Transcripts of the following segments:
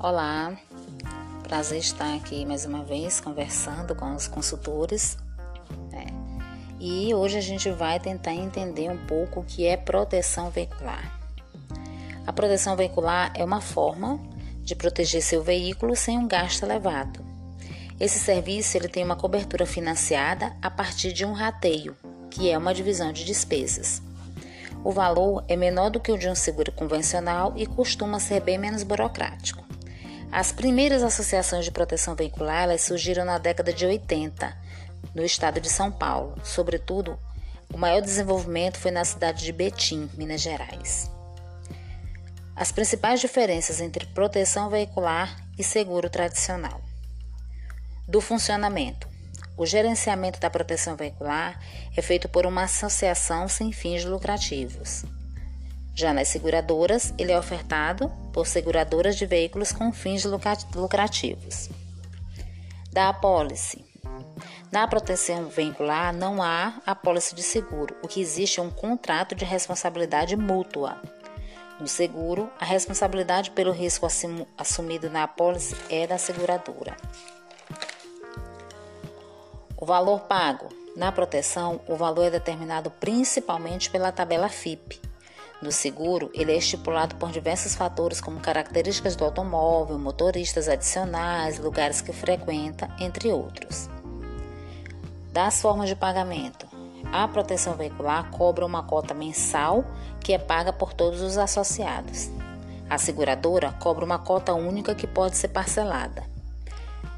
Olá, prazer estar aqui mais uma vez conversando com os consultores. Né? E hoje a gente vai tentar entender um pouco o que é proteção veicular. A proteção veicular é uma forma de proteger seu veículo sem um gasto elevado. Esse serviço ele tem uma cobertura financiada a partir de um rateio, que é uma divisão de despesas. O valor é menor do que o de um seguro convencional e costuma ser bem menos burocrático. As primeiras associações de proteção veicular elas surgiram na década de 80, no estado de São Paulo. Sobretudo, o maior desenvolvimento foi na cidade de Betim, Minas Gerais. As principais diferenças entre proteção veicular e seguro tradicional. Do funcionamento. O gerenciamento da proteção veicular é feito por uma associação sem fins lucrativos. Já nas seguradoras, ele é ofertado por seguradoras de veículos com fins lucrativos. Da apólice. Na proteção veicular não há apólice de seguro, o que existe é um contrato de responsabilidade mútua. No seguro, a responsabilidade pelo risco assumido na apólice é da seguradora. O valor pago. Na proteção, o valor é determinado principalmente pela tabela FIP, no seguro, ele é estipulado por diversos fatores, como características do automóvel, motoristas adicionais, lugares que frequenta, entre outros. Das formas de pagamento: a proteção veicular cobra uma cota mensal que é paga por todos os associados. A seguradora cobra uma cota única que pode ser parcelada.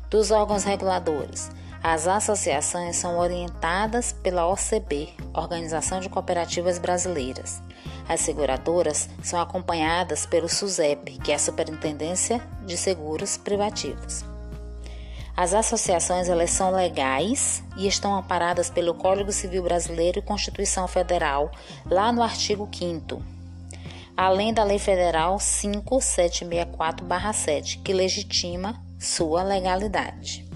Dos órgãos reguladores: as associações são orientadas pela OCB, Organização de Cooperativas Brasileiras. As seguradoras são acompanhadas pelo SUSEP, que é a Superintendência de Seguros Privativos. As associações elas são legais e estão amparadas pelo Código Civil Brasileiro e Constituição Federal, lá no artigo 5 além da Lei Federal 5764-7, que legitima sua legalidade.